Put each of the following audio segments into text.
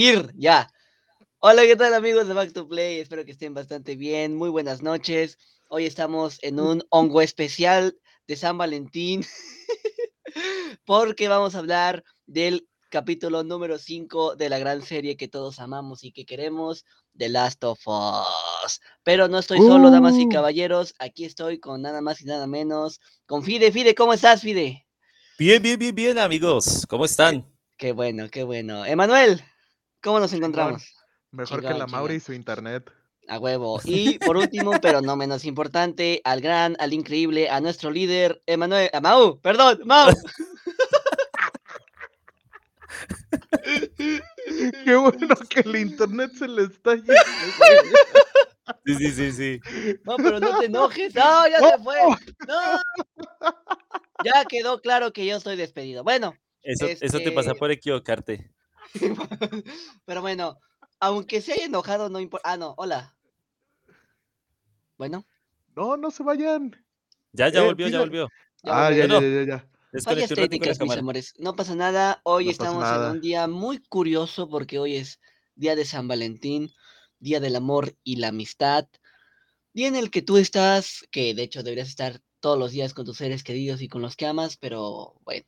Ir, ya. Hola, ¿qué tal amigos de Back to Play? Espero que estén bastante bien. Muy buenas noches. Hoy estamos en un hongo especial de San Valentín porque vamos a hablar del capítulo número 5 de la gran serie que todos amamos y que queremos, The Last of Us. Pero no estoy solo, damas y Uh. caballeros. Aquí estoy con nada más y nada menos. Con Fide. Fide, ¿cómo estás, Fide? Bien, bien, bien, bien, amigos. ¿Cómo están? Qué bueno, qué bueno. Emanuel, ¿cómo nos encontramos? Mejor que Chingón, la Mauri y chingón. su internet. A huevo. Y por último, pero no menos importante, al gran, al increíble, a nuestro líder, Emanuel, a Mau, perdón, Mau. Qué bueno que el internet se le está yendo. Sí, sí, sí, sí. No, pero no te enojes. No, ya se fue. No. Ya quedó claro que yo estoy despedido. Bueno, Eso, eso te pasa Este- por equivocarte. pero bueno, aunque se haya enojado, no importa. Ah, no, hola. Bueno, No, no se vayan. Ya, ya Eh, volvió, ya volvió. ya ah, ya, volvió. ya, ya, ya, ya. Fallas técnicas, mis amores. No pasa nada. Hoy No estamos nada. en un día muy curioso porque hoy es día de San Valentín, día del amor y la amistad. Día en el que tú estás, que de hecho deberías estar todos los días con tus seres queridos y con los que amas, pero bueno.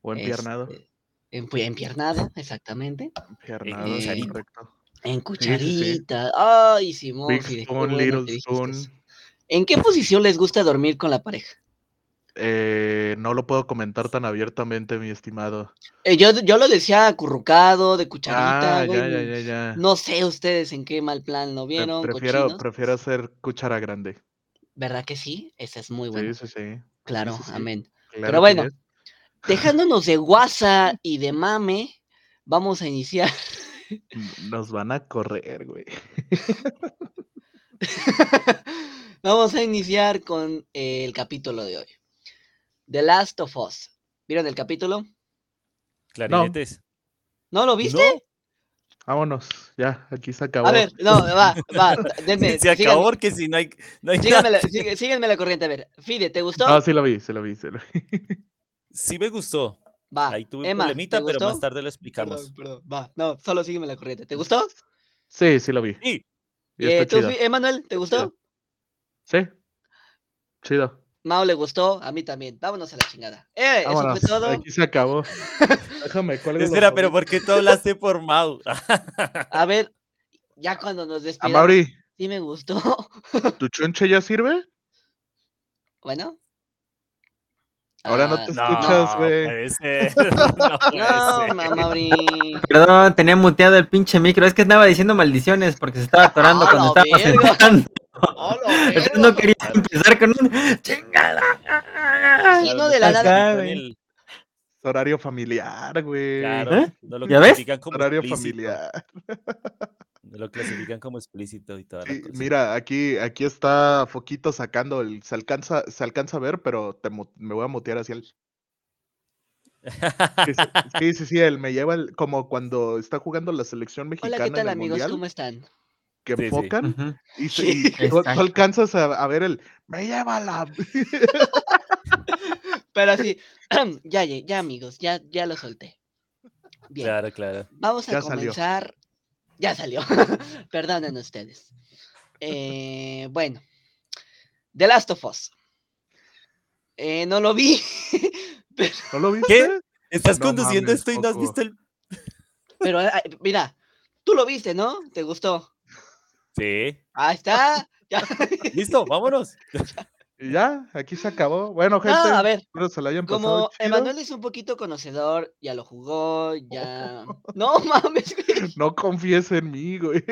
O empiernado. este, empiernado, exactamente. Empiernado, eh, es cucharita. correcto. En sí, sí. cucharita. Ay, Simón, Big qué spoon, little spoon. ¿En qué posición les gusta dormir con la pareja? Eh, no lo puedo comentar tan abiertamente, mi estimado. Eh, yo, yo lo decía acurrucado, de cucharita, Ah, güey. ya, ya, ya, ya. No sé ustedes en qué mal plan lo vieron, prefiero, cochinos. prefiero hacer cuchara grande. ¿Verdad que sí? Esa es muy buena. Sí, sí, sí. claro, sí, amén. Claro Pero bueno. Dejándonos de guasa y de mame, vamos a iniciar. Nos van a correr, güey. vamos a iniciar con el capítulo de hoy. The Last of Us. ¿Vieron el capítulo? Clarinetes. ¿No lo viste? No, Vámonos, ya, aquí se acabó. A ver, no, va, va, denme, se acabó síganme, porque si no hay, no hay síganme nada. la, síganme la corriente. A ver, Fide, ¿te gustó? Ah, sí lo vi, sí lo vi, sí lo vi. Sí me gustó. va, Ahí tuve un Emma, problemita, ¿te pero más tarde lo explicamos. Perdón, perdón, va, no, solo sígueme la corriente. ¿Te gustó? Sí, sí lo vi. Sí, Y Eh, está ¿tú, chido. Fi- Emanuel, ¿te gustó? Sí. Chido. Mao le gustó, a mí también. Vámonos a la chingada. Eh, eso fue todo. Aquí se acabó. Déjame, cuelgo los espera, pero. ¿por qué tú hablaste por Mau? A ver, ya cuando nos A despidamos, Mauri, sí me gustó. ¿tu chonche ya sirve? bueno. Ahora no Ah, te escuchas, güey. No No, Mauri. Perdón, tenía muteado el pinche micro. Es que estaba diciendo maldiciones porque se estaba atorando ¡A cuando estaba verga! sentando. ¡A la Entonces verga! no quería empezar con un chingada. Sí, no, de la Acá, nada. el- horario familiar, güey. Claro, ¿Eh? no lo ¿Ya ves? como Horario explícito. familiar. Lo clasifican como explícito y toda la Sí, cosa. mira, aquí, aquí está Foquito sacando el. Se alcanza, se alcanza a ver, pero te me voy a mutear hacia él. Sí, sí, sí, sí, sí, él me lleva el- como cuando está jugando la selección mexicana Hola, ¿qué tal, en el amigos? mundial, ¿Cómo están? que Sí, sí. enfocan y, se- Sí. y tú, alcanzas a, a ver el me lleva la Pero así, ya, ya, ya, amigos, ya, ya lo solté. Bien, Claro, claro. vamos a Ya salió. comenzar. Ya salió. Perdonen ustedes. Eh, bueno, The Last of Us. Eh, no lo vi, pero, ¿No lo viste? ¿Qué? Estás No conduciendo mames, esto y no has visto el. pero mira, tú lo viste, ¿no? ¿Te gustó? Sí. Ahí está. Ya. Listo, vámonos. Ya, aquí se acabó. Bueno, No, gente, a ver, espero se la hayan pasado como chido. Emanuel es un poquito conocedor, ya lo jugó, ya. No mames, güey. No confíes en mí, güey.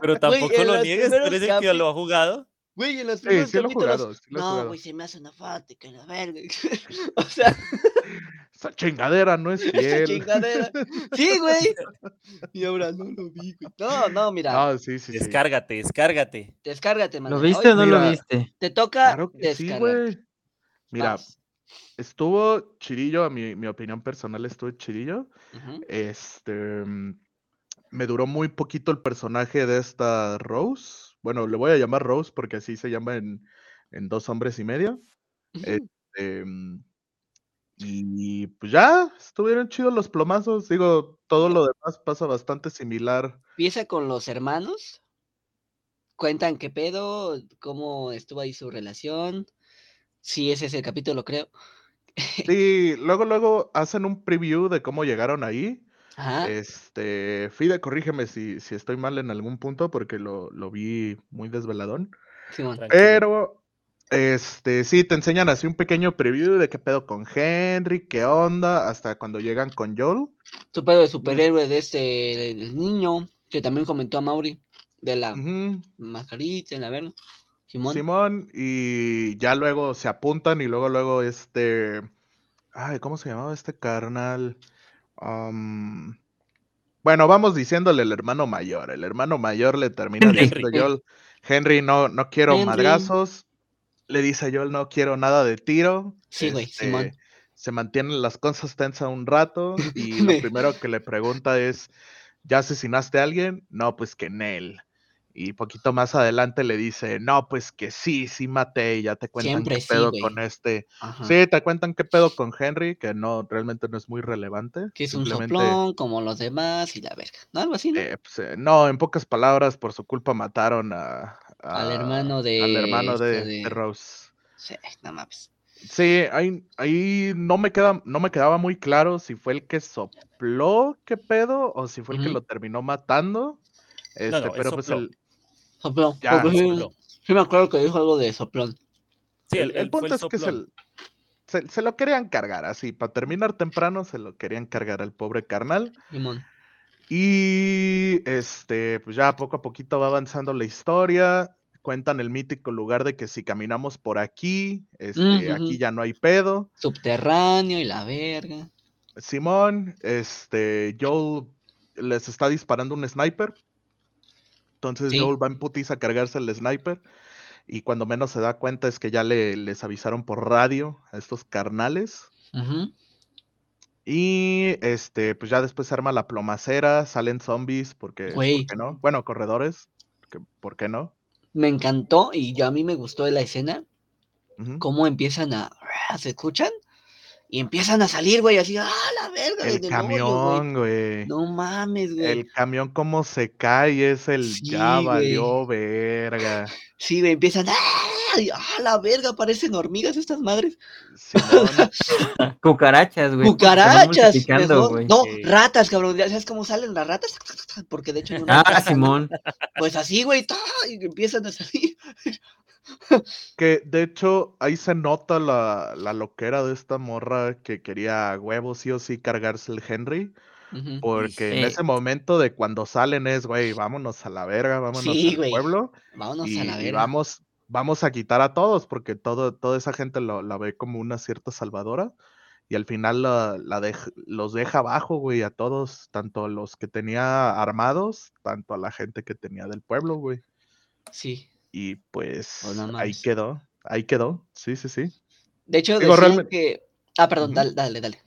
Pero tampoco lo niegues, tú primeros eres el que capi- lo ha jugado. Güey, en los Sí, primeros sí lo he capítulos. jugado, sí lo no, jugado. güey, se me hace una falta, que la verga. o sea, Esa chingadera no es esa fiel. chingadera. Sí, güey. Y ahora no lo vi, güey. No, no, mira. No, sí, sí, sí. Descárgate, descárgate. Descárgate, ¿Lo Manuel. viste Hoy o no lo viste? Te toca Claro que sí, descargar. güey. Mira, Vas. estuvo chirillo, a mi, mi opinión personal estuvo chirillo. Este, mm, me duró muy poquito el personaje de esta Rose. Bueno, le voy a llamar Rose porque así se llama en, en Dos Hombres y Medio. Este, mm, Y pues ya, estuvieron chidos los plomazos. Digo, todo lo demás pasa bastante similar. Empieza con los hermanos. Cuentan qué pedo, cómo estuvo ahí su relación. Sí, ese es el capítulo, creo. Sí, luego, luego hacen un preview de cómo llegaron ahí. Ajá. Este, Fide, corrígeme si, si estoy mal en algún punto porque lo, lo vi muy desveladón. Tranquilo. Pero, este, sí, te enseñan así un pequeño preview de qué pedo con Henry, qué onda, hasta cuando llegan con Joel. Su pedo de superhéroe de este del niño, que también comentó a Mauri, de la mascarita, en la verga. Simón. Simón, y ya luego se apuntan y luego, luego este, ay, ¿cómo se llamaba este carnal? Am, bueno, vamos diciéndole el hermano mayor. El hermano mayor le termina Henry. diciendo Joel, Henry, no, no quiero Henry. madrazos. Le dice Joel, no quiero nada de tiro. Sí, güey, Simón. Este, Se mantienen las cosas tensas un rato y lo primero que le pregunta es, ¿ya asesinaste a alguien? No, pues que Nel. Y poquito más adelante le dice, no, pues que sí, sí maté, y ya te cuentan Siempre qué sí, pedo con este. Ajá. Sí, te cuentan qué pedo con Henry, que no, realmente no es muy relevante. Que es un soplón, como los demás, y la verga. ¿No? Algo así, ¿no? eh, pues, eh, no, en pocas palabras, por su culpa mataron a, Al hermano de al hermano este de, Rose. Sí, no mames. Sí, ahí, ahí no me queda, no me quedaba muy claro si fue el que sopló qué pedo o si fue el que lo terminó matando. Este, no, pero pues el, Soplón. Ya, porque sí- me acuerdo que dijo algo de soplón. Sí, el, punto el es que se, soplón. se, se lo querían cargar así, para terminar temprano se lo querían cargar al pobre carnal. Simón. Y este, pues ya poco a poquito va avanzando la historia. Cuentan el mítico lugar de que si caminamos por aquí, este, Ujú. aquí ya no hay pedo. Subterráneo y la verga. Simón, este, Joel les está disparando un sniper. Entonces Sí. Joel va en putiza a cargarse el sniper. Y cuando menos se da cuenta es que ya le, les avisaron por radio a estos carnales. Y este, pues ya después se arma la plomacera, salen zombies, porque, Güey. ¿por qué no? Bueno, corredores, que- ¿por qué no? Me encantó y yo a mí me gustó de la escena cómo empiezan a. ¿Se escuchan? Y empiezan a salir, güey, así, ¡ah, la verga! El desde camión, güey. No mames, güey. El camión como se cae es el Sí, ya valió verga. Sí, güey, empiezan, ¡ah! ¡ah, la verga! Parecen hormigas estas madres. Simón, Cucarachas, güey. ¡Cucarachas! mejor. güey. No, Sí. ratas, cabrón. ¿ya ¿Sabes cómo salen las ratas? Porque de hecho una Ah, Simón. Pues así, güey, y empiezan a salir. Que de hecho ahí se nota la, la loquera de esta morra que quería a huevo sí o sí cargarse el Henry. Porque en ese momento de cuando salen es, güey, vámonos a la verga, vámonos Sí, al pueblo. Vámonos y, a la y verga. vamos, vamos a quitar a todos, porque todo, toda esa gente lo- la ve como una cierta salvadora. Y al final la, la dej- los deja abajo, güey, a todos, tanto a los que tenía armados, tanto a la gente que tenía del pueblo, güey. Sí. Y pues Oh, no ahí quedó, ahí quedó, sí, sí, sí. De hecho, Digo, realmente- que. Ah, perdón, dale, dale, dale.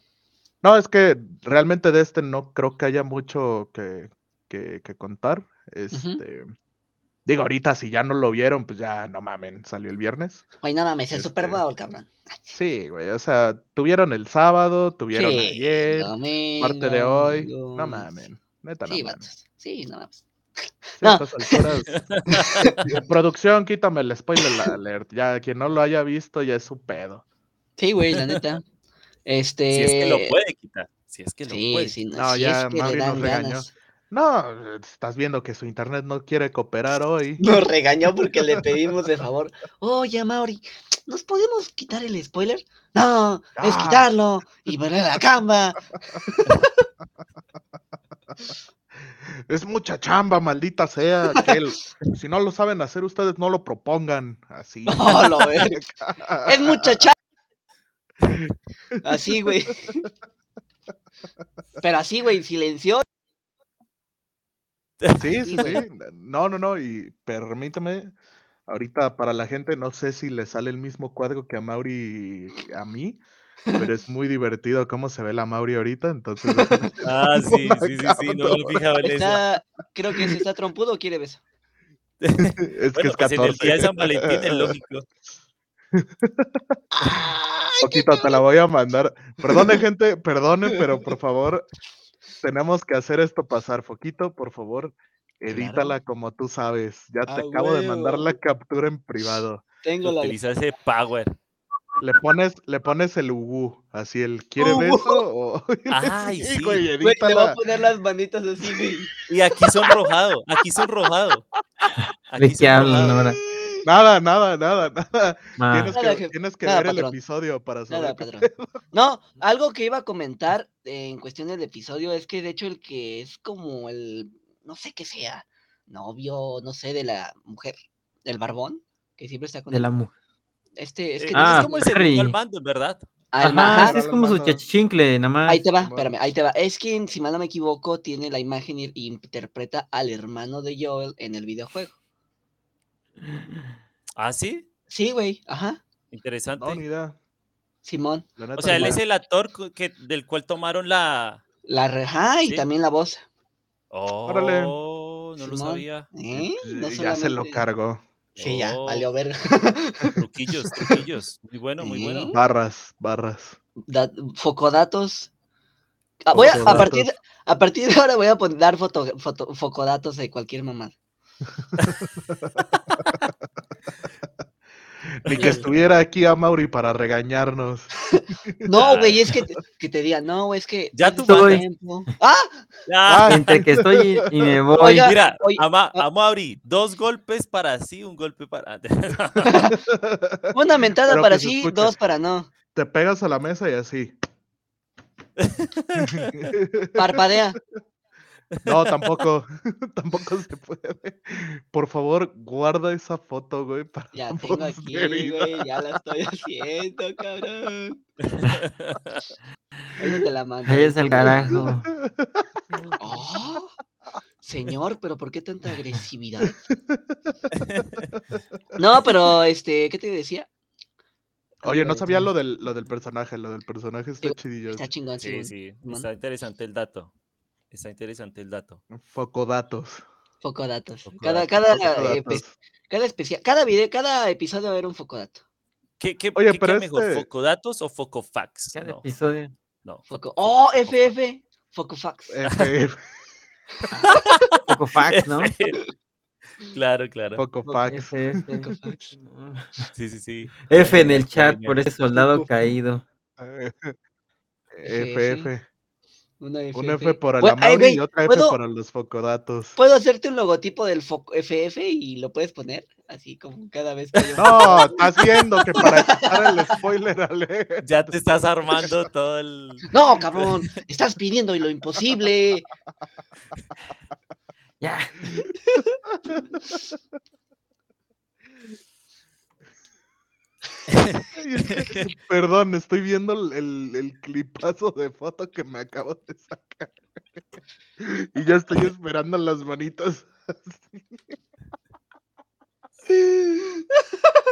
No, es que realmente de este no creo que haya mucho que, que, que contar. Este, Digo, ahorita si ya no lo vieron, pues ya no mamen, salió el viernes. Güey, no mames, el Super Este, Bowl, cabrón. Sí, güey, o sea, tuvieron el sábado, tuvieron Sí, ayer, domingo, parte de hoy. No mamen, neta no Sí, mamen. vatos. Sí, no mames. No. alturas, Producción, quítame el spoiler alert. Ya quien no lo haya visto ya es su pedo. Sí, güey, la neta. Este. Si es que lo puede quitar. Si es que lo Sí, puede. sí, no, No, si ya es que Mauri nos regañó. ganas. No, estás viendo que su internet no quiere cooperar hoy. Nos regañó porque le pedimos de favor. Oye, Mauri, ¿nos podemos quitar el spoiler? No, es Ah. quitarlo y poner la cama. Es mucha chamba, maldita sea. si no lo saben hacer ustedes, no lo propongan. Así. Oh, lo ves. Es muchacha. Así, güey. Pero así, güey, silenció. Sí, sí, Sí. No, no, no. Y permítame, ahorita para la gente, no sé si le sale el mismo cuadro que a Mauri y a mí, pero es muy divertido cómo se ve la Mauri ahorita. Entonces, Ah, sí, sí, sí, sí, no me he fijado en eso. Creo que se está trompudo o quiere beso. es que es pues en el día de 14. San Valentín es lógico. Ay, Poquito, te la voy a mandar. Perdone, gente, perdone, pero por favor, tenemos que hacer esto pasar. Foquito, por favor, edítala como tú sabes. Ya te Ah, acabo de mandar la captura en privado. Tengo la. Utiliza ese power. Le pones, le pones el ugu, así el ¿quiere Ugu. beso? O... Ay, sí. güey, Güey, le voy a poner las manitas así, güey. Y aquí sonrojado, aquí sonrojado. ¿De Aquí sonrojado. Nada, nada, nada, nada. Ma, Tienes Nada, que, tienes que Nada, ver el episodio para saber. Nada. No, algo que iba a comentar eh, en cuestión del episodio es que de hecho el que es como el, no sé qué sea, novio, no sé, de la mujer, del barbón, que siempre está con de el- la mujer. Este, es Eh, que Ah, es como el segundo al mando, en verdad. Ah, Ajá, es como su Mano. chachichincle, nada más. Ahí te va, espérame, ahí te va. Es quien, si mal no me equivoco, tiene la imagen y interpreta al hermano de Joel en el videojuego. ¿Ah, sí? Sí, güey, ajá, Interesante. No, ni idea. Simón. O sea, él es el actor que, del cual tomaron la... La re- ajá, y Sí. también la voz. Órale. Oh, no lo sabía. ¿Eh? No ya se lo cargó. Sí, ya, Oh. valió ver. Truquillos, truquillos. Muy bueno, muy bueno. Barras, barras. Da- focodatos. Ah, voy a, a partir a partir de ahora voy a poner, dar foto, foto- focodatos de cualquier mamá. Ni que estuviera aquí a Mauri para regañarnos. No, güey, es que, te- que te diga, no, es que. Ya mandas. tiempo. ¡Ah! Ah, Entre que estoy y, y me voy. Oiga, mira, oye, ama, ah. a Mauri, dos golpes para sí, un golpe para... Una mentada Pero para que se sí, escuche. dos para no. Te pegas a la mesa y así. Parpadea. No, tampoco. tampoco se puede. Por favor, guarda esa foto, güey. Para Ya la tengo aquí, güey, ya la estoy haciendo, cabrón. Ahí te la mando. Ahí es el carajo. Oh, señor, pero ¿por qué tanta agresividad? No, pero este, ¿qué te decía? Oye, no sabía lo del, lo del personaje. Lo del personaje está chidillo. Está chingón, Sí, sí. está interesante el dato. Está interesante el dato. Focodatos. Foco datos. Foco Cada, datos, cada, Focodatos. eh, cada especial, cada video, cada episodio va a haber un foco dato. ¿Qué, qué, Oye, qué pero mejor, este- focodatos o focofax? Cada No, episodio. no. Foco. Oh, foco- FF. Foco fax. F, Poco fax, ¿no? Claro, claro. Focofax. F, F. Foco fax. Sí, sí, sí. F en el chat por ese soldado caído. FF. Una FF. Un F por el Bueno, Amauri y otra F ¿puedo- para los focodatos. ¿Puedo hacerte un logotipo del foco FF y lo puedes poner? Así como cada vez que un No, estás viendo que para quitar el spoiler alert. Ya te estás armando todo el... No, cabrón, estás pidiendo lo imposible. Ya. Ay, es que, Perdón, estoy viendo el, el, el clipazo de foto que me acabo de sacar. Y ya estoy esperando las manitas.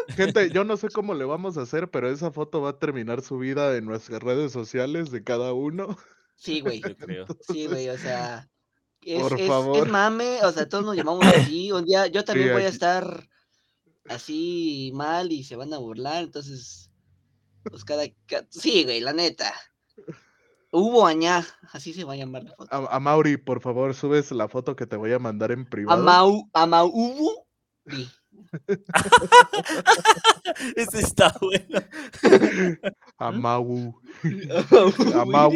Gente, yo no sé cómo le vamos a hacer, pero esa foto va a terminar subida en nuestras redes sociales de cada uno. Sí, güey. Yo creo. Sí, güey, o sea. Es, Por es- es favor. mame, o sea, todos nos llamamos así. Un día yo también Sí, voy a estar así mal y se van a burlar, entonces. Pues cada. ca- Sí, güey, la neta. Hubo añá, así se va a llamar la foto. A, a Mauri, por favor, subes la foto que te voy a mandar en privado. Amau, Amaubu. Sí. Ese está bueno. A Mau. A. Mau.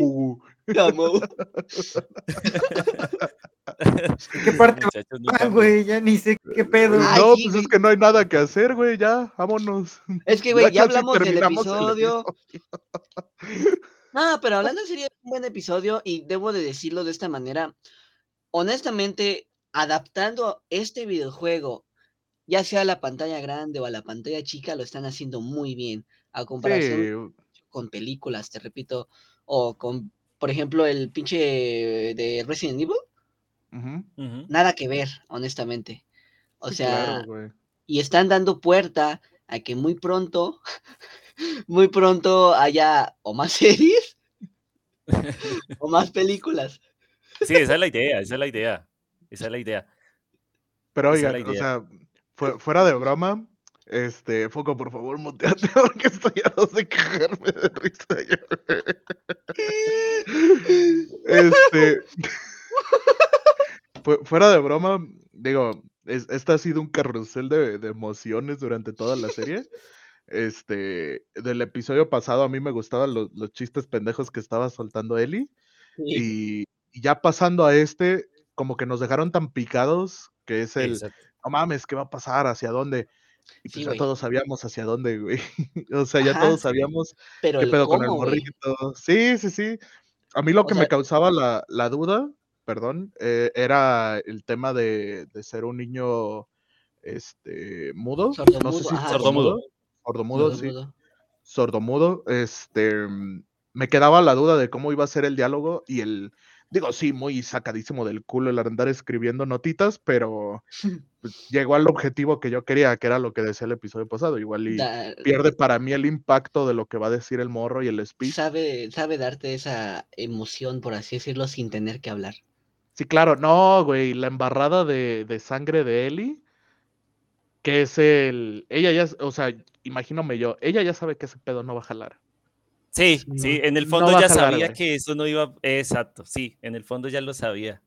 ¿Qué parte Ah, cambien. güey, ya ni sé qué pedo. Ay, no, pues güey. es que no hay nada que hacer, güey. Ya, vámonos. Es que, güey, ya casi hablamos del terminamos el episodio. No, pero hablando sería un buen episodio y debo de decirlo de esta manera. Honestamente, adaptando este videojuego, ya sea a la pantalla grande o a la pantalla chica, lo están haciendo muy bien. A comparación Sí, con películas, te repito, o con, por ejemplo, el pinche de Resident Evil, nada que ver, honestamente. O sí, sea, claro, y están dando puerta a que muy pronto, muy pronto haya o más series o más películas. Sí, esa es la idea, esa es la idea. Esa es la idea. Pero es oigan, o sea, fu- fuera de broma, Este, Foco, por favor, muteate porque estoy a dos de cagarme de risa. Este. Fu- fuera de broma, digo, es- este ha sido un carrusel de, de emociones durante toda la serie. Este, del episodio pasado a mí me gustaban los, los chistes pendejos que estaba soltando Eli. Y, y ya pasando a este, como que nos dejaron tan picados que es el, Exacto. no mames, ¿qué va a pasar? ¿Hacia dónde? Y pues Sí, ya güey. todos sabíamos hacia dónde, güey. O sea, ya Ajá, todos sabíamos Pero qué pedo con el güey. morrito. Sí, sí, sí. A mí lo O que me causaba la, la duda, perdón, eh, era el tema de, de ser un niño este mudo. No sé Sordomudo, si sordomudo. Sordomudo, sí. Sordomudo. Este me quedaba la duda de cómo iba a ser el diálogo y el. Digo, sí, muy sacadísimo del culo el andar escribiendo notitas, pero pues, llegó al objetivo que yo quería, que era lo que decía el episodio pasado. Igual y Da- pierde para mí el impacto de lo que va a decir el morro y el speech. sabe, sabe darte esa emoción, por así decirlo, sin tener que hablar. Sí, claro, no, güey, la embarrada de, de sangre de Ellie, que es el, ella ya, o sea, imagínome yo, ella ya sabe que ese pedo no va a jalar. Sí, No- sí, en el fondo a ya jalar, sabía güey. que eso no iba. Exacto, sí, en el fondo ya lo sabía.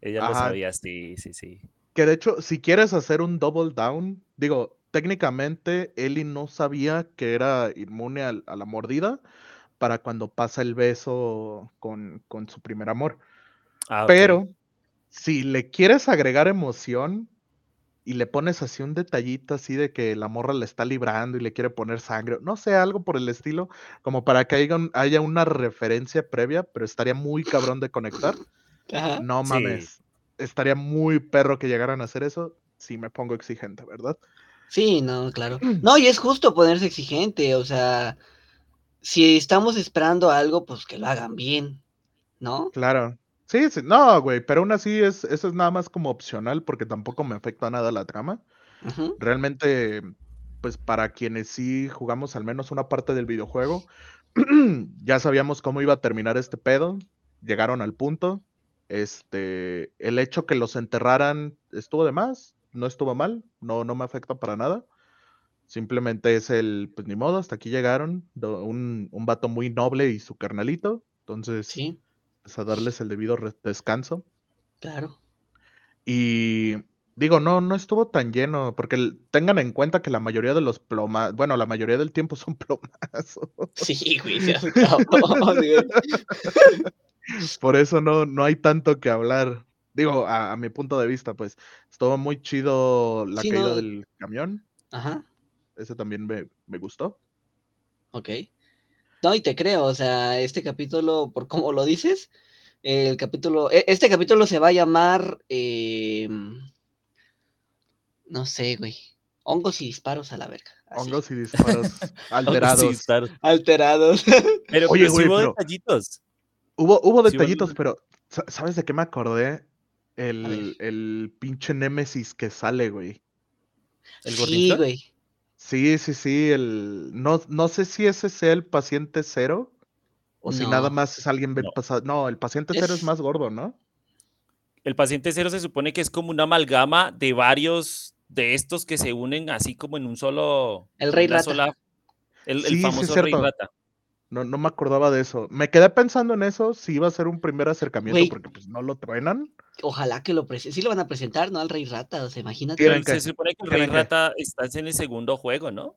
Ella lo sabía, sí, sí, sí. Que de hecho, si quieres hacer un double down, digo, técnicamente Ellie no sabía que era inmune al- a, la mordida para cuando pasa el beso con, con su primer amor. Ah. Pero si le quieres agregar emoción y le pones así un detallito así de que la morra le está librando y le quiere poner sangre, no sé, algo por el estilo, como para que haya, un- haya una referencia previa, pero estaría muy cabrón de conectar. Ajá. No Sí. mames, estaría muy perro que llegaran a hacer eso. Si me pongo exigente, ¿verdad? Sí, no, claro. No, y es justo ponerse exigente, o sea, si estamos esperando algo, pues que lo hagan bien, ¿no? Claro. Sí, sí, no, güey, pero aún así es, eso es nada más como opcional porque tampoco me afecta nada la trama. Realmente, pues para quienes sí jugamos al menos una parte del videojuego, ya sabíamos cómo iba a terminar este pedo, llegaron al punto, este, el hecho que los enterraran estuvo de más, no estuvo mal, no, no me afecta para nada, simplemente es el, pues ni modo, hasta aquí llegaron, un, un vato muy noble y su carnalito, entonces, Sí, a darles el debido descanso. claro. Y digo, no, no estuvo tan lleno, porque tengan en cuenta que la mayoría de los plomas, bueno, la mayoría del tiempo son plomazos. Sí, güey. Por eso no, no hay tanto que hablar. Digo, a, a mi punto de vista, pues, estuvo muy chido la Sí, caída no. del camión. Ajá, Ese también me, me gustó. ok. No, y te creo, o sea, este capítulo, por cómo lo dices, el capítulo, e- este capítulo se va a llamar, eh, no sé, güey, hongos y disparos a la verga. así. Hongos y disparos alterados. claro. Alterados. Pero, Oye, pero sí güey, hubo pero- detallitos. Hubo, hubo Sí, detallitos, bueno. pero sa- ¿sabes de qué me acordé? El, el pinche Némesis que sale, güey. ¿El sí, gordito? güey. Sí, sí, sí, el... No, no sé si ese sea el paciente cero o si nada más es alguien No. pasado. No, el paciente cero es Es- más gordo, ¿no? El paciente cero se supone que es como una amalgama de varios de estos que se unen así como en un solo. El Rey Rata. sola- el, el Sí, sí, famoso Rey cierto. Rata. No, no me acordaba de eso. Me quedé pensando en eso, si iba a ser un primer acercamiento porque pues no lo truenan. Ojalá que lo presenten. Sí lo van a presentar, ¿no? Al Rey Rata, o sea, imagínate. Que- se supone que el Rey que. Rata está en el segundo juego, ¿no?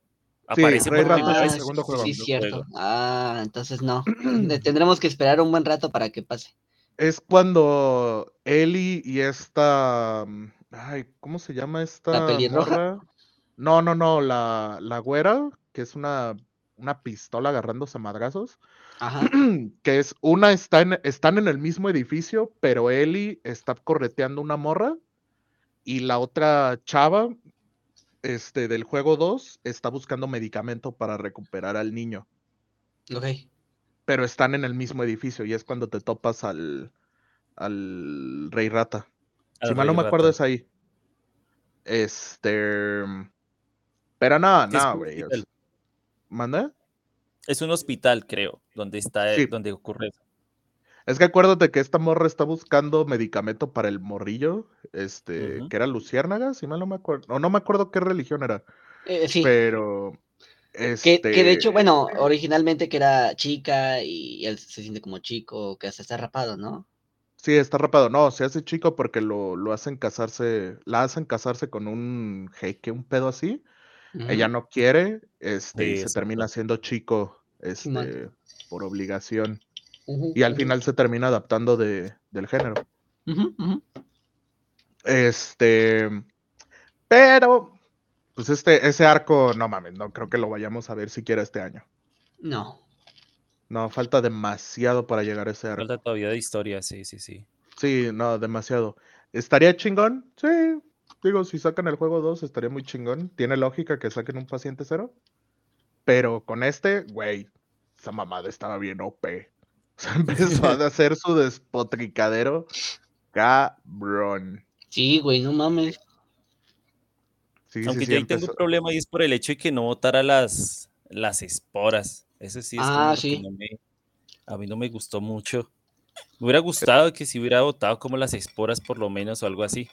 Sí, Aparece Rey por Rata primera es el vez en segundo juego. Sí, cierto. juego. Ah, entonces no. Tendremos que esperar un buen rato para que pase. Es cuando Ellie y esta... mm, Ay, ¿cómo se llama esta pelirroja? morra? No, no, no, la, la güera, que es una, una pistola agarrándose a madrazos. Ajá. que es una está en, están en el mismo edificio, pero Ellie está correteando una morra y la otra chava este, del juego 2 está buscando medicamento para recuperar al niño, Ok. pero están en el mismo edificio y es cuando te topas al, al Rey Rata. Al si mal no me acuerdo Rata. es ahí. Este... Pero no, un güey. ¿Manda? Es un hospital, creo, donde está, Sí. donde ocurre eso. Es que acuérdate que esta morra está buscando medicamento para el morrillo, este, que era luciérnaga, si mal no me acuerdo, o no me acuerdo qué religión era, Eh, sí. Pero. Que, Este, que de hecho, bueno, originalmente que era chica y él se siente como chico, que hasta está rapado, ¿no? Sí, está rapado. No, se hace chico porque lo, lo hacen casarse, la hacen casarse con un jeque, un pedo así. Ella Ujú. no quiere, este, y se termina haciendo chico, este, por obligación. Y al final se termina adaptando de, del género. Este, pero, pues este, ese arco, no mames, no creo que lo vayamos a ver siquiera este año. No. No, falta demasiado para llegar a ese arco. Falta todavía de historia, sí, sí, sí. Sí, no, demasiado. ¿Estaría chingón? Sí. Digo, si sacan el juego 2, estaría muy chingón. Tiene lógica que saquen un paciente cero. Pero con este, güey, esa mamada estaba bien OP. O sea, empezó a hacer su despotricadero cabrón. Sí, güey, no mames. Sí, Aunque sí, yo ahí tengo un problema y es por el hecho de que no botara las, las esporas. Eso sí es Ah, que no me, a mí no me gustó mucho. Me hubiera gustado que si hubiera votado como las esporas por lo menos o algo así.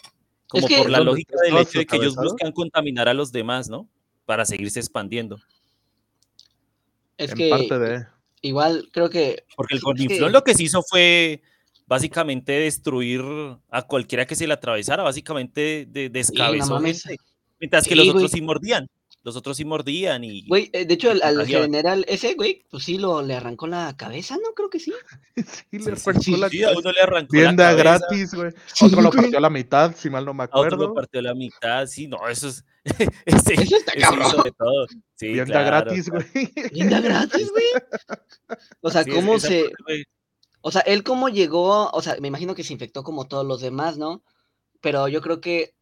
Como que- por la ¿Dónde lógica del hecho de que ellos buscan contaminar a los demás, ¿no? Para seguirse expandiendo. Es en que parte de. igual creo que. Porque el Gordinflón que- lo que se hizo fue básicamente destruir a cualquiera que se le atravesara, básicamente de, descabezó gente. Mientras que Sí, los güey. otros sí mordían. Los otros sí mordían y... Güey, eh, de hecho, al, general ese, güey, pues sí lo le arrancó la cabeza, ¿no? Creo que sí. Sí, le sí, arrancó sí, la sí, a cabeza. uno le arrancó la cabeza, gratis, güey. Sí, Otro lo partió a la mitad, si mal no me a otro lo acuerdo. partió a la mitad, sí, no, eso es... ese, Eso está cabrón. hizo de todo. Sí, Bien de claro, gratis, claro. güey. Gratis, güey. O sea, cómo se. parte O sea, él cómo llegó. O sea, me imagino que se infectó como todos los demás, ¿no? Pero yo creo que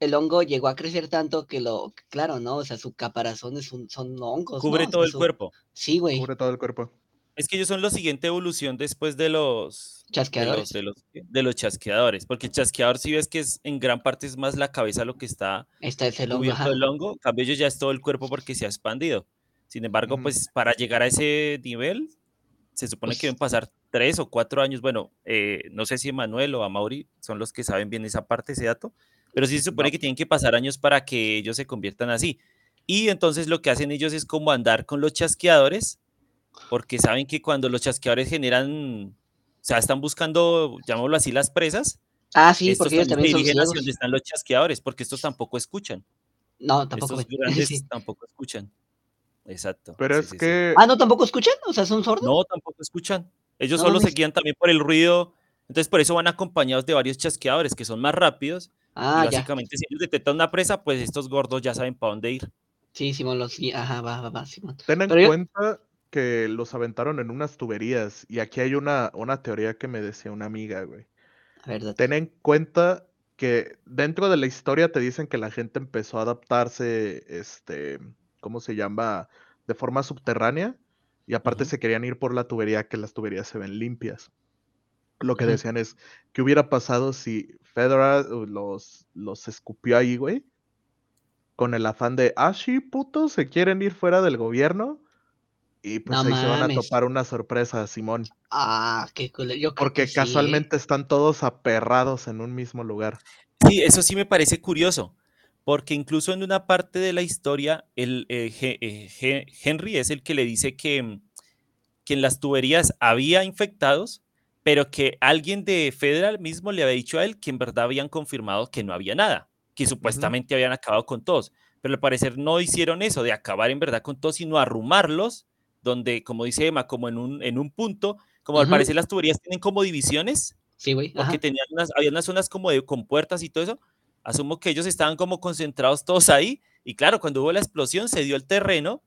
el hongo llegó a crecer tanto que lo. Claro, ¿no? O sea, su caparazón es un- son hongos. cubre todo el su- cuerpo. Sí, güey. Cubre todo el cuerpo. Es que ellos son la siguiente evolución después de los... De los, Chasqueadores. de, los, de los chasqueadores, porque el chasqueador si ves que es en gran parte es más la cabeza lo que está Esta es el hongo. del hongo, en cambio ellos ya es todo el cuerpo porque se ha expandido. Sin embargo, pues para llegar a ese nivel, se supone Pues que deben pasar tres o cuatro años. Bueno, eh, no sé si Manuel o a Mauri son los que saben bien esa parte, ese dato, pero sí se supone No. que tienen que pasar años para que ellos se conviertan así. Y entonces lo que hacen ellos es como andar con los chasqueadores, porque saben que cuando los chasqueadores generan, o sea, están buscando, llamémoslo así, las presas, Ah, sí, estos porque ellos también son ciegos. donde están los chasqueadores, porque estos tampoco escuchan. No, tampoco, Estos grandes Sí. tampoco escuchan. Exacto. Pero sí, es sí, sí. que. Ah, no, tampoco escuchan. O sea, son sordos. No, tampoco escuchan. Ellos No solo se guían también por el ruido. Entonces, por eso van acompañados de varios chasqueadores que son más rápidos. Ah, y ya. básicamente, si ellos detectan una presa, pues estos gordos ya saben para dónde ir. Sí, Simón los guía. Ajá, va, va, va, Simón. Ten en Pero yo- cuenta que los aventaron en unas tuberías. Y aquí hay una, una teoría que me decía una amiga, güey. A ver, date. Ten en cuenta que dentro de la historia te dicen que la gente empezó a adaptarse, este, ¿cómo se llama? De forma subterránea. Y aparte se querían ir por la tubería, que las tuberías se ven limpias. Lo que decían es, ¿qué hubiera pasado si Federer uh, los, los escupió ahí, güey? Con el afán de, ah, sí, putos, se quieren ir fuera del gobierno. Y pues No ahí se van a topar una sorpresa, Simón. Ah, qué cool. Yo creo Porque que sí, casualmente están todos aperrados en un mismo lugar. Sí, eso sí me parece curioso. Porque incluso en una parte de la historia, el, eh, eh, Henry es el que le dice que, mm, que en las tuberías había infectados, pero que alguien de Federal mismo le había dicho a él que en verdad habían confirmado que no había nada, que supuestamente habían acabado con todos. Pero al parecer no hicieron eso de acabar en verdad con todos, sino arrumarlos, donde, como dice Emma, como en un, en un punto, como al parecer las tuberías tienen como divisiones, Sí, güey. porque tenían unas, había unas zonas como de con puertas y todo eso. Asumo que ellos estaban como concentrados todos ahí. Y claro, cuando hubo la explosión se dio el terreno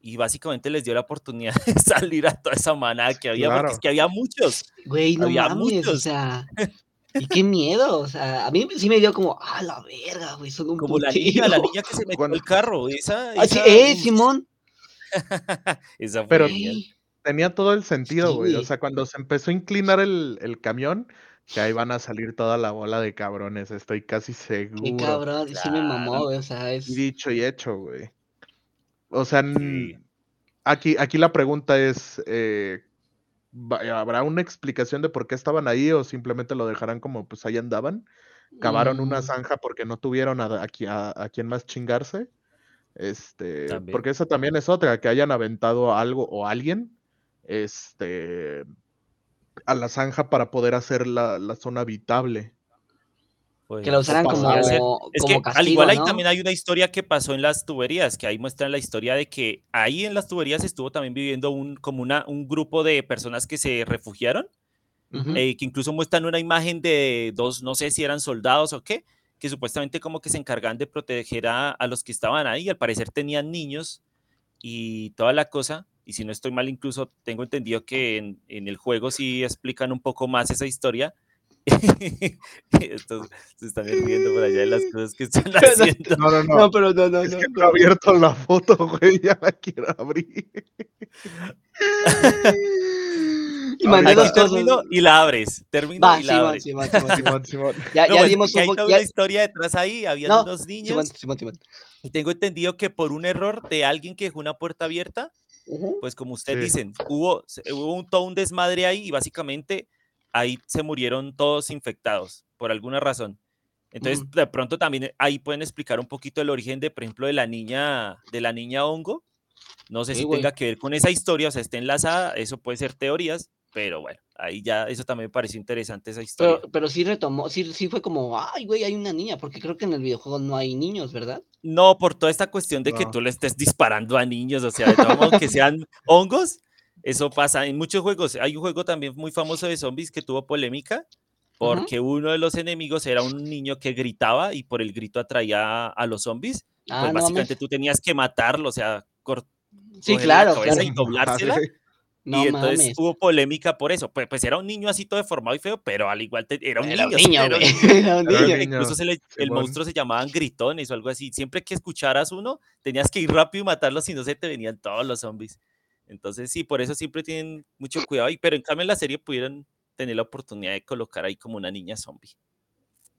y básicamente les dio la oportunidad de salir a toda esa manada que había, porque es Claro. que había muchos. Güey, no había mames, o muchos. sea. Y qué miedo, o sea, a mí sí me dio como, ah, la verga, güey, son un Como la niña, la niña que se metió Cuando- al carro. Esa, Ah, sí, esa, eh, Simón. esa fue Pero- genial. Tenía todo el sentido, Sí, güey. O sea, cuando se empezó a inclinar el, el camión, que ahí van a salir toda la bola de cabrones, estoy casi Qué seguro. cabrón, sí me mamó, Claro. güey, o sea, es. Dicho y hecho, güey. O sea, Sí. aquí, aquí la pregunta es, eh, ¿habrá una explicación de por qué estaban ahí o simplemente lo dejarán como pues ahí andaban? Cavaron una mm, zanja porque no tuvieron a, a a- a quien más chingarse. Este, También. porque esa también es otra, que hayan aventado algo o alguien, este, a la zanja para poder hacer la, la zona habitable. Pues, Que la usaran como, podría ser. Es como que castigo, al igual ahí ¿no? también hay una historia que pasó en las tuberías, que ahí muestran la historia de que ahí en las tuberías estuvo también viviendo un, como una, un grupo de personas que se refugiaron, Ujú. eh, que incluso muestran una imagen de dos, no sé si eran soldados o qué, que supuestamente como que se encargan de proteger a, a los que estaban ahí, al parecer tenían niños y toda la cosa, y si no estoy mal, incluso tengo entendido que en, en el juego sí explican un poco más esa historia. Estos se están riendo por allá de las cosas que están haciendo. No, no, no. No, pero no, no, es no. que no he abierto la foto, güey, ya la quiero abrir. Y dos Aquí cosas. termino y la abres. Termino Va, y la Simón, abres. Simón, Simón, Simón. Simón, Simón. Ya, No, ya pues, dimos hay un toda poco. una historia detrás ahí. Habían No, unos niños Simón, Simón. y tengo entendido que por un error de alguien que dejó una puerta abierta, Ujú. pues como ustedes Sí. dicen, hubo, hubo un, todo un desmadre ahí y básicamente ahí se murieron todos infectados por alguna razón. Entonces, de pronto también ahí pueden explicar un poquito el origen de, por ejemplo, de la niña, de la niña hongo. No sé Sí, si güey. tenga que ver con esa historia, o sea, esté enlazada, eso puede ser teorías, pero bueno, ahí ya, eso también me pareció interesante esa historia. Pero, pero sí retomó, sí, sí fue como, ay, güey, hay una niña, porque creo que en el videojuego no hay niños, ¿verdad? No, por toda esta cuestión de que tú le estés disparando a niños, o sea, de todo modo que sean hongos, eso pasa en muchos juegos. Hay un juego también muy famoso de zombies que tuvo polémica porque uno de los enemigos era un niño que gritaba y por el grito atraía a los zombies. y Ah, pues no básicamente mames. tú tenías que matarlo, o sea, Sí, claro, la cabeza claro. y doblársela. No y entonces mames. hubo polémica por eso. Pues, pues era un niño así todo deformado y feo, pero al igual te- era un Era niño. era un niño. Era un. Incluso se le- el monstruo se llamaban gritones o algo así. Siempre que escucharas uno, tenías que ir rápido y matarlo, si no se te venían todos los zombies. Entonces, sí, por eso siempre tienen mucho cuidado. Y, pero en cambio en la serie pudieron tener la oportunidad de colocar ahí como una niña zombie.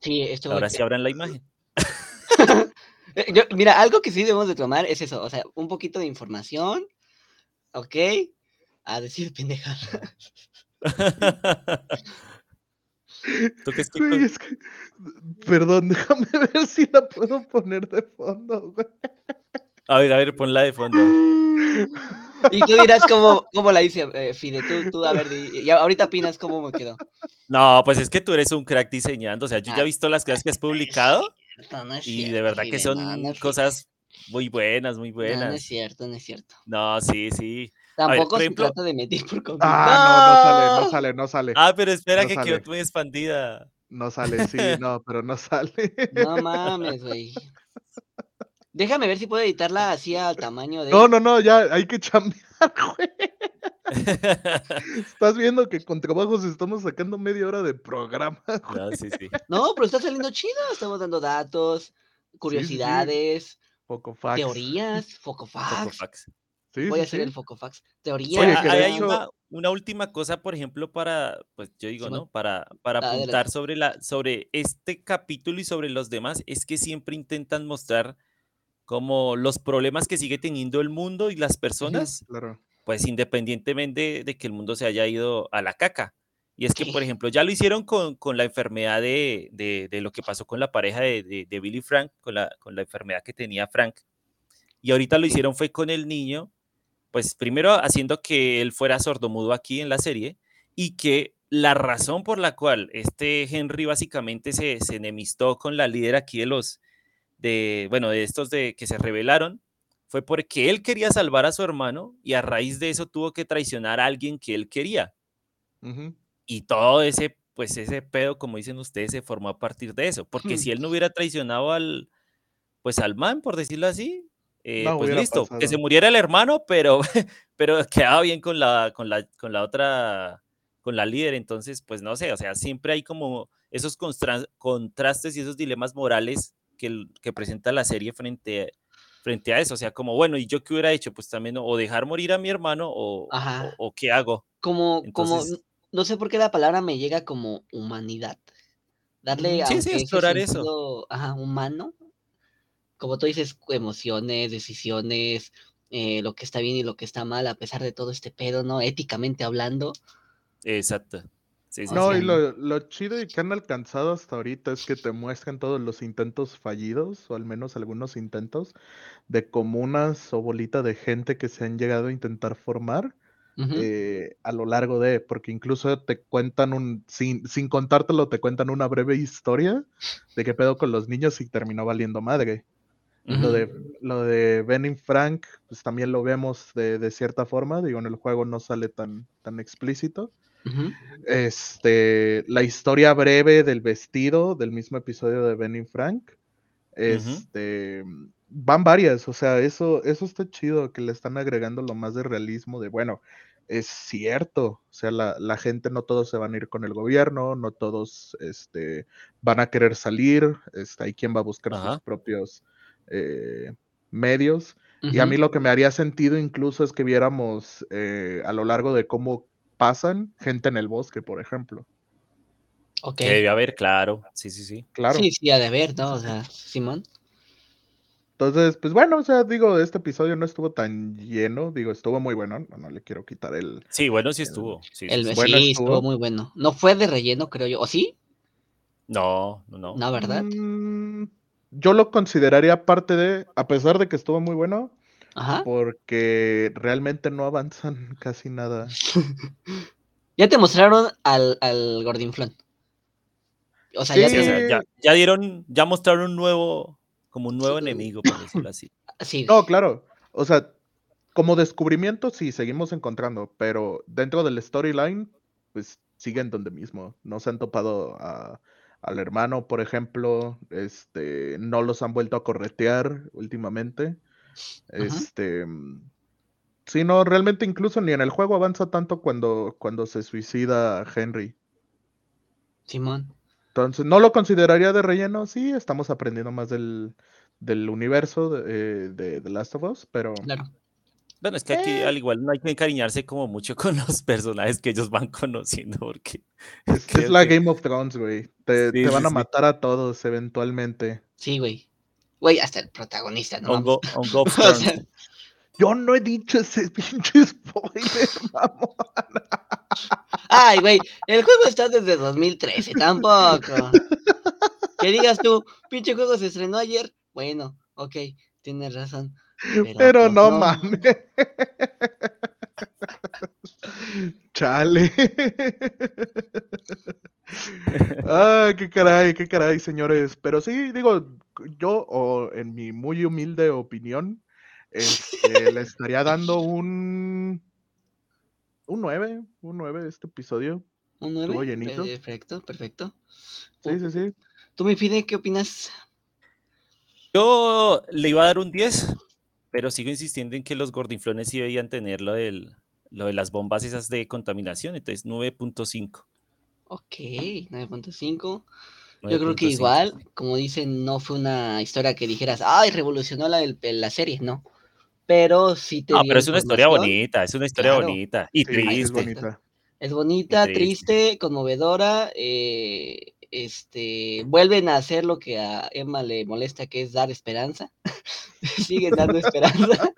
Sí, esto Ahora sí abran la imagen. Eh, yo- mira, algo que sí debemos de tomar es eso, o sea, un poquito de información, ¿ok? A decir pendejadas. ¿Tú qué es que- Güey, es que- Perdón, déjame ver si la puedo poner de fondo, güey. A ver, a ver, ponla de fondo. Y tú dirás cómo, cómo la hice, eh, Fide, tú, tú, a ver, y ahorita opinas cómo me quedó. No, pues es que tú eres un crack diseñando. O sea, yo ya Ah, he visto las cosas que has publicado No, no es y de cierto, verdad que Fide, son no, cosas muy buenas, muy cierto. No, no es buenas. cierto, no es cierto. No, sí, sí. Tampoco por se ejemplo- trata de medir por convivir. Ah, no, no sale, no sale, no sale. Ah, pero espera No que quedó sale. muy expandida. No sale, sí, no, pero no sale. No mames, güey. Déjame ver si puedo editarla así al tamaño de. No, no, no, ya hay que chambear, güey. Estás viendo que con trabajos estamos sacando media hora de programa. güey. No, sí, sí. No, pero está saliendo chido. Estamos dando datos, curiosidades, Poco fax. teorías, focofax. Focofax. Sí, Voy a sí, hacer sí. el focofax. Sí, Teorías. Oye, que hay hecho- una, una última cosa, por ejemplo, para, pues yo digo. ¿no? Para, para apuntar sobre, la, sobre este capítulo y sobre los demás, es que siempre intentan mostrar como los problemas que sigue teniendo el mundo y las personas, Claro. pues independientemente de que el mundo se haya ido a la caca. Y es que, por ejemplo, ya lo hicieron con, con la enfermedad de, de- de lo que pasó con la pareja de, de, de Billy Frank, con la, con la enfermedad que tenía Frank. Y ahorita lo hicieron fue con el niño, pues primero haciendo que él fuera sordomudo aquí en la serie y que la razón por la cual este Henry básicamente se, se enemistó con la líder aquí de los, de, bueno, de estos de que se rebelaron, fue porque él quería salvar a su hermano y a raíz de eso tuvo que traicionar a alguien que él quería. Y todo ese, pues ese pedo, como dicen ustedes, se formó a partir de eso. Porque Hmm. si él no hubiera traicionado al, pues al man, por decirlo así, eh, No pues listo, que se pasado. muriera el hermano, pero, pero quedaba bien con la, con la, con la otra, con la líder. Entonces, pues no sé, o sea, siempre hay como esos contrastes y esos dilemas morales que, presenta la serie frente, frente a eso. O sea, como, bueno, ¿y yo qué hubiera hecho? Pues también o dejar morir a mi hermano o, o, Ajá. o qué hago. Como, como, no sé por qué la palabra me llega como humanidad. Darle Ujú. Sí, explorar eso. ajá, humano. Como tú dices, emociones, decisiones, eh, lo que está bien y lo que está mal, a pesar de todo este pedo, ¿no? Éticamente hablando. Exacto. Sí, Sí, sí, No, sí. y lo, lo chido y que han alcanzado hasta ahorita es que te muestran todos los intentos fallidos, o al menos algunos intentos, de comunas o bolita de gente que se han llegado a intentar formar eh, a lo largo de, porque incluso te cuentan un, sin, sin contártelo, te cuentan una breve historia de qué pedo con los niños y terminó valiendo madre. Lo de, lo de Ben y Frank, pues también lo vemos de, de cierta forma, digo, en el juego no sale tan, tan explícito. Este, la historia breve del vestido del mismo episodio de Ben y Frank. Este, van varias, o sea, eso, eso está chido, que le están agregando lo más de realismo de, bueno, es cierto, o sea, la, la gente no todos se van a ir con el gobierno, no todos este, van a querer salir, este, hay quien va a buscar sus propios eh, medios. Y a mí lo que me haría sentido incluso es que viéramos eh, a lo largo de cómo pasan gente en el bosque, por ejemplo. Ok. Que debe haber, claro. Sí, sí, sí. Claro. Sí, sí, ha de haber, ¿no? O sea, Simón. Entonces, pues bueno, o sea, digo, este episodio no estuvo tan lleno, digo, estuvo muy bueno, no, no le quiero quitar el... Sí, bueno, sí estuvo. Sí, El sí. Bueno sí, estuvo. estuvo muy bueno. No fue de relleno, creo yo. ¿O sí? No, no, no. No, ¿verdad? Mm, yo lo consideraría parte de, a pesar de que estuvo muy bueno, Ajá. porque realmente no avanzan casi nada. Ya te mostraron al, al Gordinflón. O sea, ya o sea, ya, ya dieron, ya mostraron un nuevo, como un nuevo Sí. enemigo, por decirlo así. Sí. No, claro, o sea, como descubrimiento sí, seguimos encontrando, pero dentro del storyline, pues siguen donde mismo, no se han topado a- al hermano, por ejemplo, este, no los han vuelto a corretear últimamente, este, mm, sí, no, realmente incluso ni en el juego avanza tanto cuando, cuando se suicida Henry. Simón. Entonces, no lo consideraría de relleno, sí, estamos aprendiendo más del, del universo de, eh, de The Last of Us, pero... Claro. Bueno, es que aquí Eh. al igual no hay que encariñarse como mucho con los personajes que ellos van conociendo, porque Es, es creo la que- Game of Thrones, güey. Te, Sí, te van sí, a sí. matar a todos eventualmente. Sí, güey. Güey, hasta el protagonista, ¿no? Hongo, Hongo of O Thrones. sea, Yo no he dicho ese pinche spoiler, mamón. Ay, güey, el juego está desde 2013, tampoco. Que digas tú, pinche juego se estrenó ayer. Bueno, ok, tienes razón. Pero, Pero pues, no, mames. Chale. Ah, qué caray, qué caray, señores. Pero sí, digo, yo, o en mi muy humilde opinión, este, le estaría dando un. Un 9, un 9 este episodio. ¿Un 9? Estuvo llenito. Perfecto, perfecto. Sí, sí, sí. ¿Tú, mi Fide, qué opinas? Yo le iba a dar un 10, pero sigo insistiendo en que los gordinflones sí debían tener lo, del, lo de las bombas esas de contaminación, entonces 9.5. Ok, 9.5. Yo creo que 9.5. igual, como dicen, no fue una historia que dijeras, ay, revolucionó la, la serie, no. Pero sí te No, dio pero es una historia bonita, es una historia Claro. bonita y Sí, es triste. bonita. Es bonita, triste. triste, conmovedora. eh, este, vuelven a hacer lo que a Emma le molesta, que es dar esperanza. Siguen dando esperanza.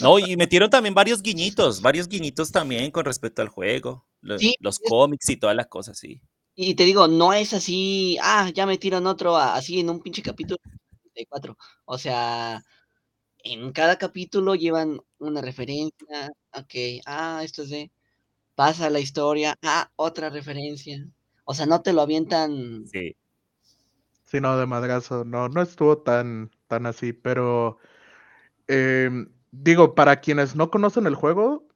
No, y metieron también varios guiñitos, varios guiñitos también con respecto al juego, Sí, los cómics y todas las cosas, sí. Y te digo, no es así, ah, ya metieron otro a- así en un pinche capítulo 34. O sea, en cada capítulo llevan una referencia, ok, ah, esto es de, pasa la historia, ah, otra referencia. O sea, no te lo avientan. Sí. Sí, no, de madrazo. No, no estuvo tan, tan así, pero em, digo, para quienes no conocen el juego,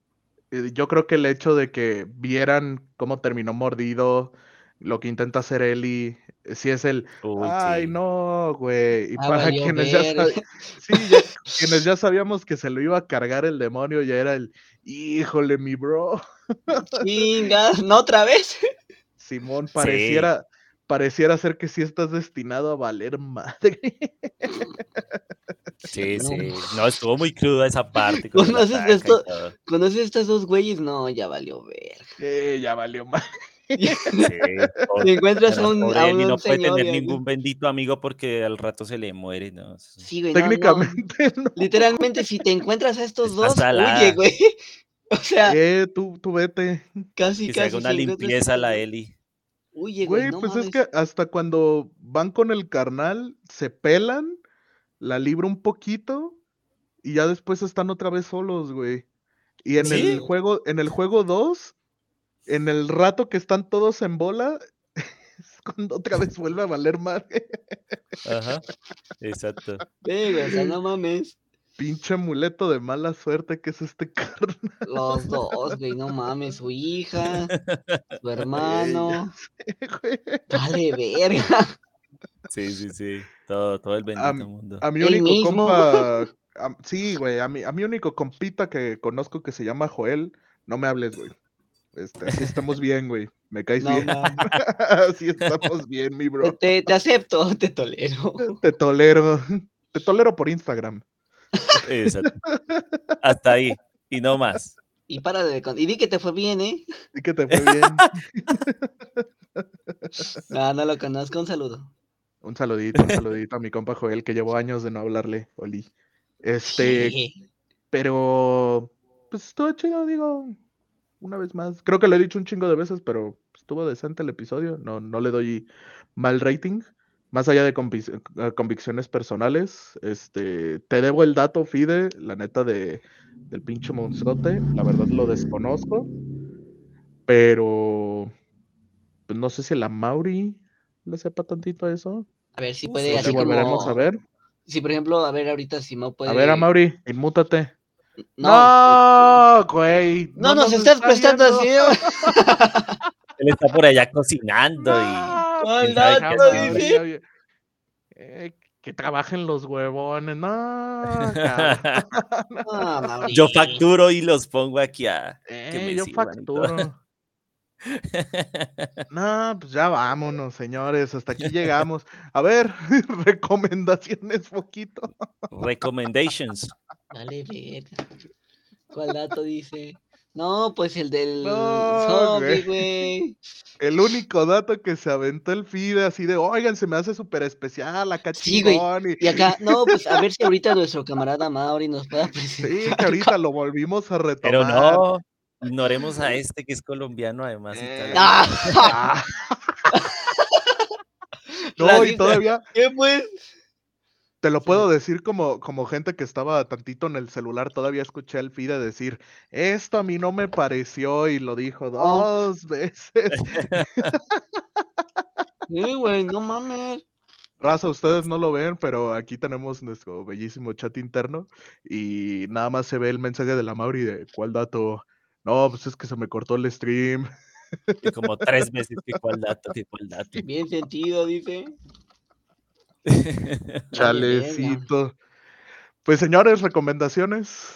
eh, yo creo que el hecho de que vieran cómo terminó mordido, lo que intenta hacer Ellie, eh, sí es el, Uy, ay, sí. no, güey. Y Ah, para quienes ya, sí, ya- quienes ya sabíamos que se lo iba a cargar el demonio, ya era el, híjole, mi bro. Chinga, no otra vez. Simón, pareciera, pareciera ser que sí estás destinado a valer madre. Sí, No. sí. No, estuvo muy cruda esa parte. ¿Conoces y esto? ¿Conoces estos dos güeyes? No, ya valió ver. Ya valió madre. Sí, Te encuentras a un, a un no puede señor tener y ningún bendito amigo porque al rato se le muere, ¿no? Sí, güey, no, no. Técnicamente, no. Literalmente, si te encuentras a estos Está dos, salada. huye, güey. O sea, Eh, tú, tú vete. casi, Que se casi. haga una si encuentras a limpieza la Eli. Oye, güey, Güey, no pues mames. es que hasta cuando van con el carnal, se pelan, la libra un poquito y ya después están otra vez solos, güey. Y en ¿Sí? el juego, en el juego 2, en el rato que están todos en bola, es cuando otra vez vuelve a valer madre. Ajá. Exacto. Ve, güey, o sea, no mames. Pinche amuleto de mala suerte que es este carnal. Los dos, güey, no mames. Su hija, su hermano. güey. Vale, verga. Sí, sí, sí. Todo, todo el bendito mundo. A mi único mismo. compa. a- sí, güey. A mi, a mi único compita que conozco que se llama Joel. No me hables, güey. Este, así estamos bien, güey. Me caes No bien. así estamos bien, mi bro. Te, te acepto, te tolero. Te tolero. Te tolero por Instagram. Exacto. Hasta ahí. Y no más. Y para de Y di que te fue bien, ¿eh? Sí que te fue bien. No, no lo conozco. Un saludo. un saludito, un saludito a mi compa Joel, que llevo años de no hablarle, Oli. Este, Sí. pero pues estuvo chido, digo, una vez más. Creo que lo he dicho un chingo de veces, pero estuvo decente el episodio. No, no le doy mal rating. Más allá de convic- eh, convicciones personales, este, te debo el dato, Fide, la neta de del pinche monstruote. La verdad lo desconozco. Pero pues no sé si la Mauri le sepa tantito eso. A ver si puede así si volveremos como- a ver. Si por ejemplo, a ver ahorita si Mau puede. A ver, a Mauri, inmútate. No, No, güey. no nos estás prestando así. Él está por allá cocinando y. No, ¿Cuál quién sabe dato, qué Mauri, más. dice? Eh, que trabajen los huevones. No, Mauri. Yo facturo y los pongo aquí a. que Eh, me yo facturo. No, pues ya vámonos, señores. Hasta aquí llegamos. A ver, recomendaciones poquito. Recommendations. Dale, verga. ¿Cuál dato dice? No, pues el del No, zombie, güey. El único dato que se aventó el FIDE así de, oigan, se me hace súper especial, acá Sí, güey. chingón", y- Y acá, no, pues a ver si ahorita nuestro camarada Mauri nos pueda presentar. Sí, que ahorita lo volvimos a retomar. Pero no, ignoremos a este que es colombiano además. Eh. ¡Ah! No, y todavía ¿Qué pues? Te lo puedo decir como, como gente que estaba tantito en el celular, todavía escuché al FIDE decir, esto a mí no me pareció, y lo dijo Oh. dos veces. Sí, güey, no mames. Raza, ustedes no lo ven, pero aquí tenemos nuestro bellísimo chat interno y nada más se ve el mensaje de la Mauri de ¿cuál dato? No, pues es que se me cortó el stream. Y como tres veces que cuál dato, que cuál dato. Bien sentido, dice. Chalecito. Pues señores, recomendaciones.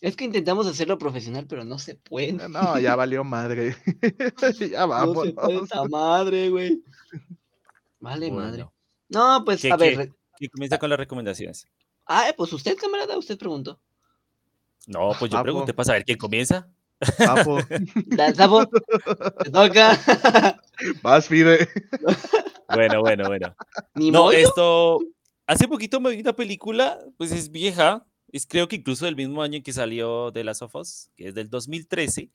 Es que intentamos hacerlo profesional, pero no se puede. Eh, No, ya valió madre. ya No se puede vámonos. esta madre, güey. Vale, madre. No, pues ¿Qué- a ver. y comienza con las recomendaciones. Ah, pues usted, camarada, usted preguntó. No, pues yo pregunté para saber quién comienza. Sapo, te toca. vas, Fide. Bueno, bueno, bueno. Ni No, modo. esto. Hace poquito me vi una película, pues es vieja. Es creo que incluso del mismo año en que salió The Last of Us, que es del 2013.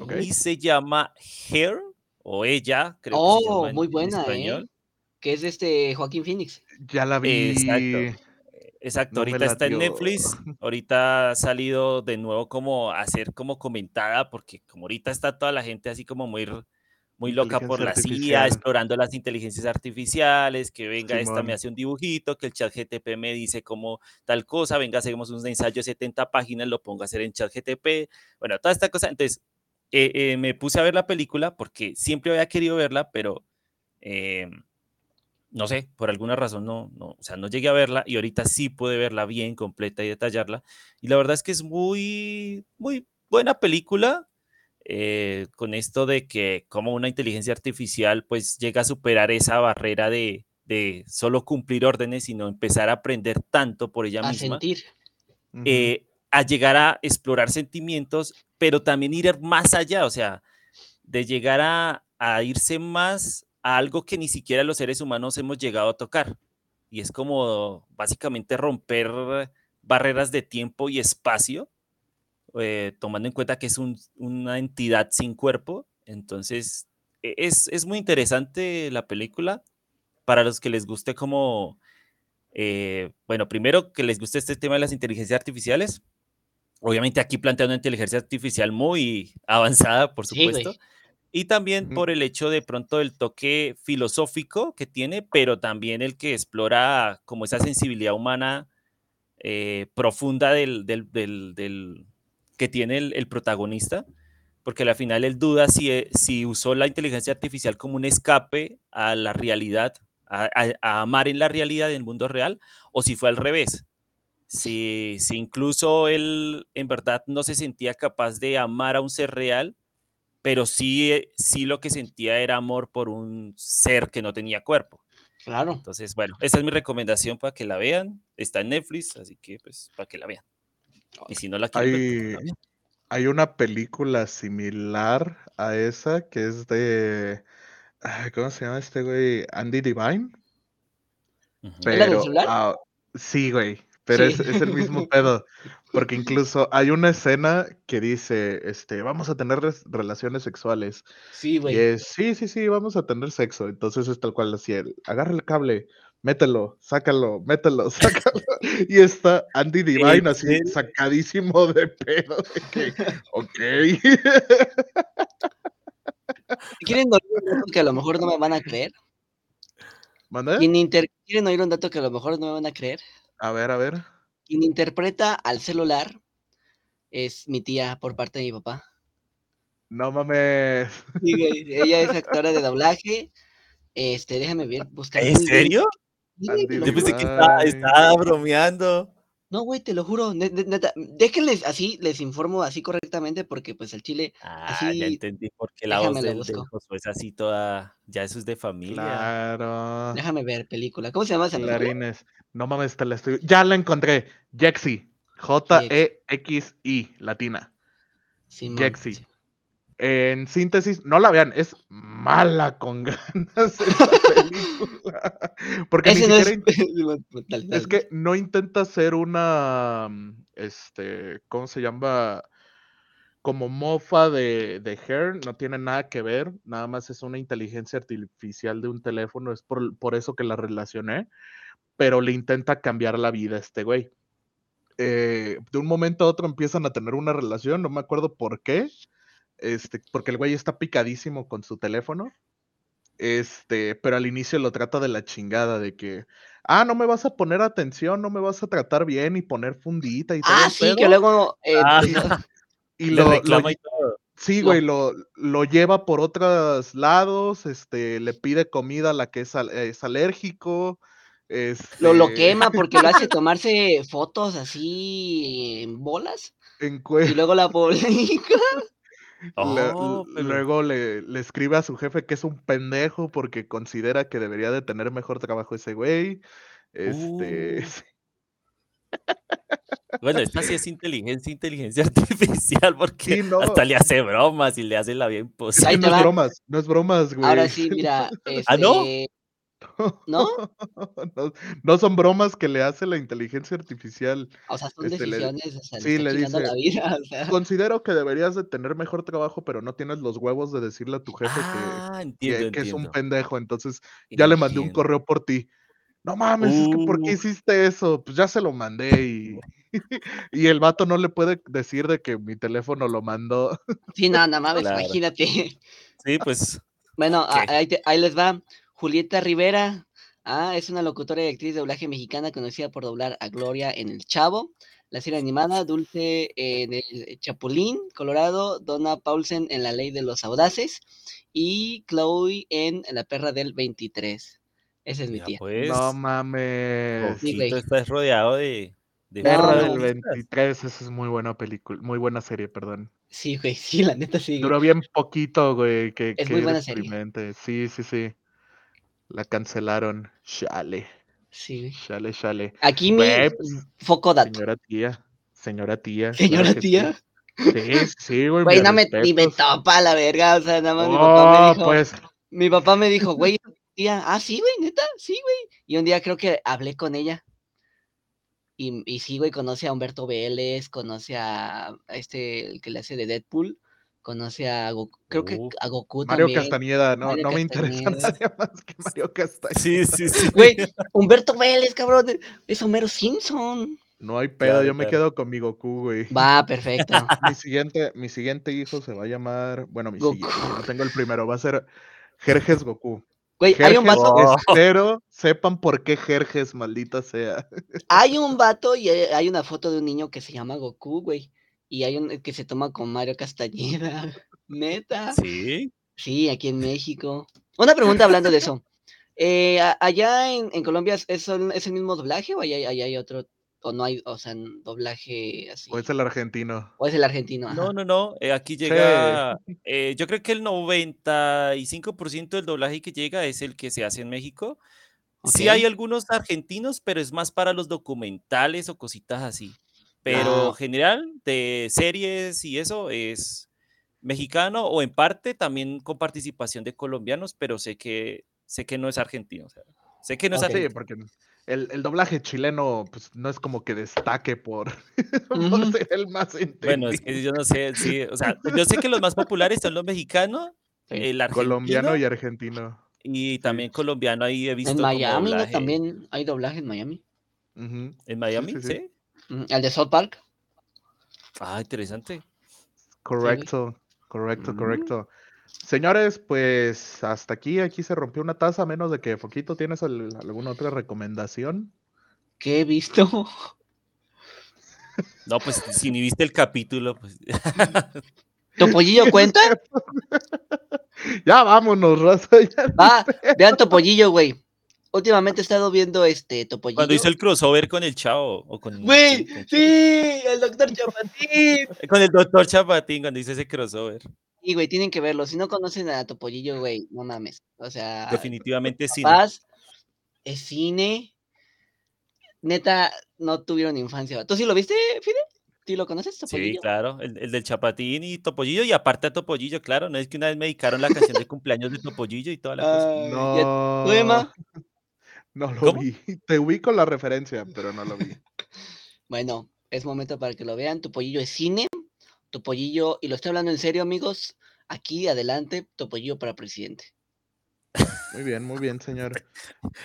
Ok. Y se llama Her, o Ella, creo que se Oh, llama en- muy en buena, ¿eh? español. Que es este Joaquín Phoenix. Ya la vi. Exacto. Exacto, No ahorita está en. Netflix, ahorita ha salido de nuevo como a ser como comentada, porque como ahorita está toda la gente así como muy, muy loca por la CIA, explorando las inteligencias artificiales, que venga esta me hace un dibujito, que el chat GTP me dice como tal cosa, venga, hacemos un ensayo de 70 páginas, lo pongo a hacer en chat GTP, bueno, toda esta cosa, entonces eh, eh, me puse a ver la película porque siempre había querido verla, pero... eh, no sé, por alguna razón no, no, o sea, no llegué a verla y ahorita sí pude verla bien, completa y detallarla. Y la verdad es que es muy, muy buena película eh, con esto de que como una inteligencia artificial pues llega a superar esa barrera de, de solo cumplir órdenes, sino empezar a aprender tanto por ella A misma sentir. Eh, a llegar a explorar sentimientos, pero también ir más allá, o sea, de llegar a, a irse más a algo que ni siquiera los seres humanos hemos llegado a tocar. Y es como básicamente romper barreras de tiempo y espacio, eh, tomando en cuenta que es un- una entidad sin cuerpo. Entonces, e, es, es muy interesante la película para los que les guste como, eh, bueno, primero que les guste este tema de las inteligencias artificiales. Obviamente aquí plantea una inteligencia artificial muy avanzada, por Sí, supuesto. Y también Ujú. por el hecho de pronto el toque filosófico que tiene, pero también el que explora como esa sensibilidad humana eh, profunda del, del- del- del- que tiene el, el protagonista, porque al final él duda si, eh, si usó la inteligencia artificial como un escape a la realidad, a, a- a amar en la realidad, en el mundo real, o si fue al revés. Si, si incluso él en verdad no se sentía capaz de amar a un ser real, pero sí, eh, sí lo que sentía era amor por un ser que no tenía cuerpo. Claro. Entonces, bueno, esa es mi recomendación para que la vean. Está en Netflix, así que pues para que la vean. Y si no la ver, pues, Hay, hay una película similar a esa que es de. ¿Cómo se llama este güey? Andy Divine. Ujú. ¿Es la del Pero. celular? ah, sí, güey. Pero Sí. es, es el mismo pedo. Porque incluso hay una escena que dice: este, vamos a tener relaciones sexuales. Sí, Y güey. es, sí, sí, sí, vamos a tener sexo. Entonces es tal cual así, el, agarra el cable, mételo, sácalo, mételo, sácalo. Y está Andy Divine así sacadísimo de pedo. de que, ok. ¿Quieren oír un dato que a lo mejor no me van a creer? ¿Manda? ¿Quieren oír un dato que a lo mejor no me van a creer? A ver, a ver. Quien interpreta al celular es mi tía por parte de mi papá. No mames. Sí, Ella es actora de doblaje. Este, déjame ver, buscar. ¿En serio? Sí, Yo pensé que estaba, bromeando. No, güey, te lo juro. ne- ne- neta, déjenles así, les informo así correctamente porque pues el chile, Ah, ya así, entendí porque la voz del, del busco. Josué es así toda, ya eso es de familia. Claro. Déjame ver película. ¿Cómo se llama esa película? No mames, te la estoy. Ya la encontré. Jexy. J-E-X-I, latina. Simón, Jexy. En síntesis, no la vean, es mala con ganas esa película. Porque ni no es. in- que no intenta ser una este, ¿cómo se llama? Como mofa de, de Her, no tiene nada que ver, nada más es una inteligencia artificial de un teléfono, es por, por eso que la relacioné, pero le intenta cambiar la vida a este güey. Eh, de un momento a otro empiezan a tener una relación, no me acuerdo por qué, este, porque el güey está picadísimo con su teléfono. Este, pero al inicio lo trata de la chingada, de que, ah, no me vas a poner atención, no me vas a tratar bien y poner fundita y todo Ah, sí, que pedo". luego. eh, Ah, pues, Y le lo, lo y todo. sí, lo- güey, lo, lo lleva por otros lados, este, le pide comida a la que es, al- es alérgico, lo, lo este, quema porque lo hace tomarse fotos así en bolas en y luego la publica. Oh, pero- Luego le, le escribe a su jefe que es un pendejo porque considera que debería de tener mejor trabajo ese güey. Este, Uh. Bueno, esta sí es inteligencia, inteligencia artificial, porque Sí, no. hasta le hace bromas y le hace la sí, imposible. Ahí no es bromas, no es bromas, güey. Ahora sí, mira, ¿Ah, no? ¿No? no, no son bromas que le hace la inteligencia artificial. O sea, son Este, le- decisiones, o sea, le sí, está le dice, la vida, o sea. Considero que deberías de tener mejor trabajo, pero no tienes los huevos de decirle a tu jefe que, Ah, que, entiendo, que es un pendejo. Entonces ya le mandé un correo por ti. No mames, es que ¿por qué hiciste eso? Pues ya se lo mandé y, y el vato no le puede decir de que mi teléfono lo mandó. Sí, no, no mames, Claro. imagínate. Sí, pues. Bueno, ahí les va. Julieta Rivera. Ah, es una locutora y actriz de doblaje mexicana conocida por doblar a Gloria en El Chavo, la serie animada, Dulce en el Chapulín, Colorado, Donna Paulsen en La Ley de los Audaces y Chloe en La Perra del 23. Esa es mi Ya tía. pues. no mames. Sí, güey. estás rodeado de. de Perra no. del artistas. 23, esa es muy buena película, muy buena serie, perdón. Sí, güey, sí, la neta sí. güey. Duró bien poquito, güey, que, Es que muy buena serie. Sí, sí, sí. La cancelaron. Chale, Sí, chale, chale. Aquí mi pues, foco dato. Señora tía, señora tía. Señora tía. Sí, sí, güey. Güey, no me, ni me topa la verga, o sea, nada más mi papá me dijo, pues, mi papá me dijo, güey, tía, ah, sí, güey, neta, sí, güey. Y un día creo que hablé con ella. Y, y sí, güey, conoce a Humberto Vélez, conoce a, a este, el que le hace de Deadpool. Conoce a Goku. Creo que a Goku Mario también. Castañeda, no, Mario no me interesa nadie más que Mario Castañeda. Sí, sí, sí. Güey, Humberto Vélez, cabrón. Es Homero Simpson. No hay pedo, Claro, yo me claro. quedo con mi Goku, güey. Va, perfecto. Mi siguiente, mi siguiente hijo se va a llamar, bueno, mi Goku. siguiente, no tengo el primero, va a ser Jerjes Goku. Güey, hay un vato. Oh. espero sepan por qué Jerjes, maldita sea. Hay un vato y hay hay una foto de un niño que se llama Goku, güey. Y hay un que se toma con Mario Castañeda. Neta. Sí. Sí, aquí en México. Una pregunta hablando de eso. Eh, allá en, en Colombia es, es el es el mismo doblaje o allá, hay- allá hay otro, o no hay, o sea, doblaje así. O es el argentino. O es el argentino. No, ajá. no, no. eh, aquí llega. eh, yo creo que el 95% del doblaje que llega es el que se hace en México. Sí hay algunos argentinos, pero es más para los documentales o cositas así. Pero Ah. general, de series y eso es mexicano o en parte también con participación de colombianos, pero sé que sé que no es argentino. o sea, sé que no es Ok. Sí, argentino. porque el, el doblaje chileno, pues no es como que destaque por, por Ujú. ser el más Bueno, es que yo no sé, sí, o sea, yo sé que los más populares son los mexicanos, Sí. el argentino colombiano y argentino. y también colombiano ahí he visto En Miami, ¿no? También hay doblaje en Miami. Ujú. ¿En Miami? sí, Sí. Mm, El de South Park. Ah, interesante. Correcto, correcto, Mm. correcto. Señores, pues hasta aquí, aquí se rompió una taza, a menos de que Foquito tienes al- alguna otra recomendación. ¿Qué he visto? No, pues si ni viste el capítulo, pues ¿Topollillo cuenta? Ya vámonos, raza. ya. Va, vean Topollillo, güey. Últimamente he estado viendo este Topollillo. cuando hizo el crossover con el chavo o con, Güey, sí, con- sí, el doctor Chapatín. con el doctor Chapatín cuando hizo ese crossover. Sí, güey, tienen que verlo. Si no conocen a Topollillo, güey, no mames. O sea, Definitivamente sí. papás, es cine. Neta, no tuvieron infancia. ¿Tú sí lo viste, Fide? ¿Sí lo conoces, Sí, Topollillo? claro, el, el del Chapatín y Topollillo y aparte a Topollillo, claro, no es que una vez me dedicaron la canción de cumpleaños de Topollillo y toda la cosa. No, ¿Tú, Emma? No lo ¿Cómo? vi. Te ubico la referencia, pero no lo vi. Bueno, es momento para que lo vean. Topollillo es cine. Topollillo, y lo estoy hablando en serio, amigos. Aquí, adelante, Topollillo para presidente. Muy bien, muy bien, señor.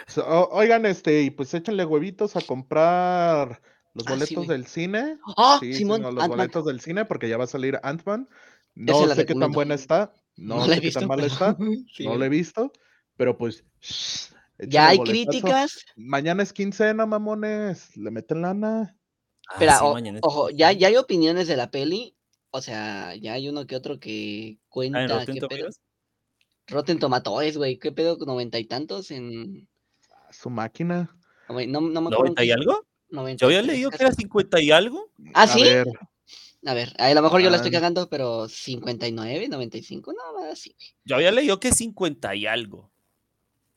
So- oigan, este, y pues échenle huevitos a comprar los Ah, sí, boletos del cine. ¡Ah, Sí, Simón! los boletos del cine, porque ya va a salir Ant-Man. No sé qué tan buena está. No, sé qué tan mala pero- está. Sí, no la he visto. Pero pues. shh, Ya hay boletazo. críticas. Mañana es quincena, mamones. Le meten lana. Ah, Espera, sí, o- mañana es ojo, ya, ya hay opiniones de la peli. O sea, ya hay uno que otro que Ah, en cuenta Rotten qué pedo. Tomatoes. Rotten Tomatoes, güey. ¿Qué pedo? ¿Noventa y tantos en...? Su máquina. güey, No, no me acuerdo. en ¿90 y algo? 93, Yo había leído que era 50 y algo. ¿Ah, A sí? ver, A ver, a lo mejor yo la estoy Ah. cagando, pero 59, 95, no, más así. Yo había leído que 50 y algo.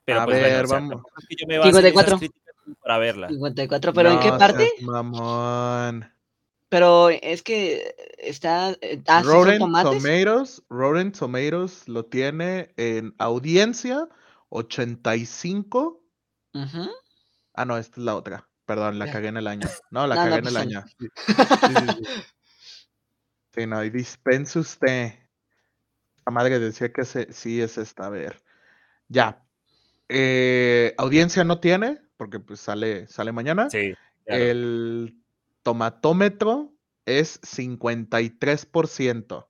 Pero A pues bueno, ver, o sea, vamos. tampoco es que yo me base en esas 54. críticas como para verla. 54, pero ¿en qué parte? Mamón. Pero es que está... eh, Ah, Rotten. Tomatoes, Rotten Tomatoes lo tiene en audiencia 85. Ujú. Ah, no, esta es la otra. Perdón, la cagué en el año. No, la No, no, cagué en el año. Sí, sí, sí, sí. Sí, no, y dispense usted. La madre decía que se- sí es esta. A ver. Ya. Eh, audiencia no tiene, porque pues sale, sale mañana. Sí, claro. El tomatómetro es 53%.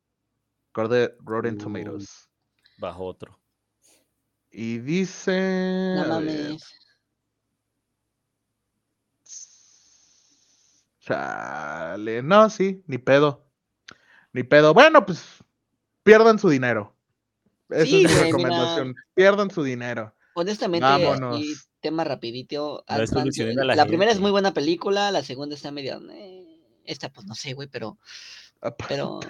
Acorde Rotten Uh. Tomatoes. bajo otro. Y dice. No mames. Chale. No, sí, ni pedo. Ni pedo. Bueno, pues pierdan su dinero. Esa Sí, es mi recomendación. Pierdan su dinero. Honestamente, Vámonos. aquí, tema rapidito. Ant-Man, la, la primera es muy buena película, la segunda está medio... eh, esta pues no sé, güey, pero... Pero-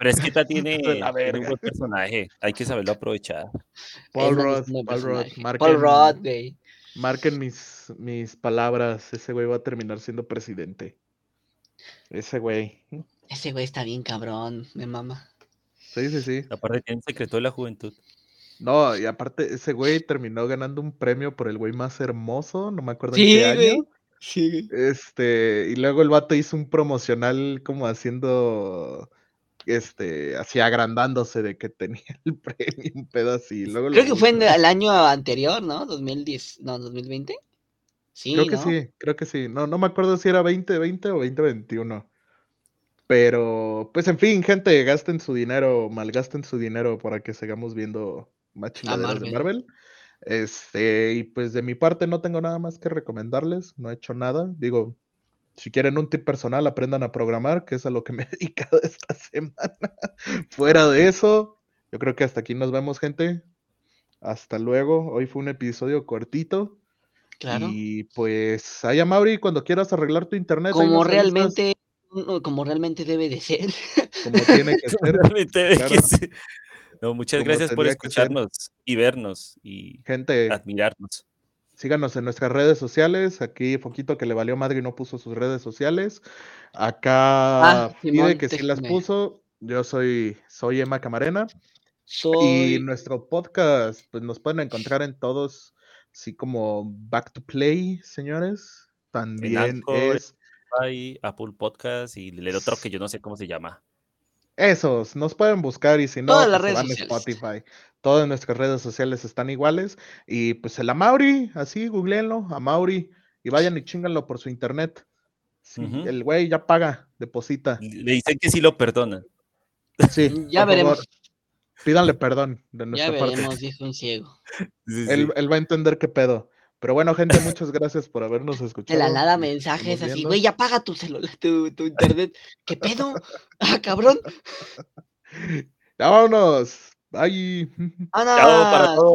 es que esta tiene, un buen personaje. Hay que saberlo aprovechar. Paul Rudd, Paul Rudd, Paul Rudd, güey. marquen mis, mis palabras. Ese güey va a terminar siendo presidente. Ese güey. Ese güey está bien cabrón, me mama. Sí, sí, sí. Aparte tiene un secreto de la juventud. No, y aparte, ese güey terminó ganando un premio por el güey más hermoso, no me acuerdo en Sí, qué güey. año. Sí, güey. Este, y luego el vato hizo un promocional como haciendo este, así agrandándose de que tenía el premio, un pedo así. Luego Creo lo que fue en el año anterior, ¿no? 2010, no, 2020. Sí, Creo que ¿no? sí, creo que sí. No, no me acuerdo si era 2020 o 2021. Pero, pues en fin, gente, gasten su dinero, malgasten su dinero para que sigamos viendo más chingaderas de Marvel. Este, y pues de mi parte no tengo nada más que recomendarles, no he hecho nada. Digo, si quieren un tip personal, aprendan a programar, que es a lo que me he dedicado esta semana. Fuera de eso, yo creo que hasta aquí nos vemos, gente. Hasta luego. Hoy fue un episodio cortito. Claro. Y pues, allá Mauri, cuando quieras arreglar tu internet, Como realmente, no, como realmente debe de ser. como tiene que ser. Claro. No, muchas gracias por escucharnos y vernos y Gente, admirarnos. síganos en nuestras redes sociales. Aquí Foquito que le valió madre y no puso sus redes sociales. Acá Ah, Fide Simón, que sí las puso. Yo soy, soy Emma Camarena. Y nuestro podcast, pues nos pueden encontrar en todos, así como Back to Play, señores. También Anchor, es Apple Podcast y el otro que yo no sé cómo se llama. Esos, nos pueden buscar y si no, Todas las pues se redes van a sociales. Spotify. Todas nuestras redes sociales están iguales. Y pues el Amauri, así, googleenlo, Amauri, y vayan y chinganlo por su internet. Sí. El güey ya paga, deposita. Le dicen que sí lo perdonan. Sí, Ya por veremos. favor, pídanle perdón de Ya nuestra parte. veremos, dijo un ciego. Sí, sí. Él, él va a entender qué pedo. Pero bueno, gente, muchas gracias por habernos De escuchado. la nada Nos mensajes así, güey, ya paga tu celular, tu, tu internet. ¿Qué pedo? Ah, cabrón. Ya vámonos. Bye. Chao para ¡Ana! todos.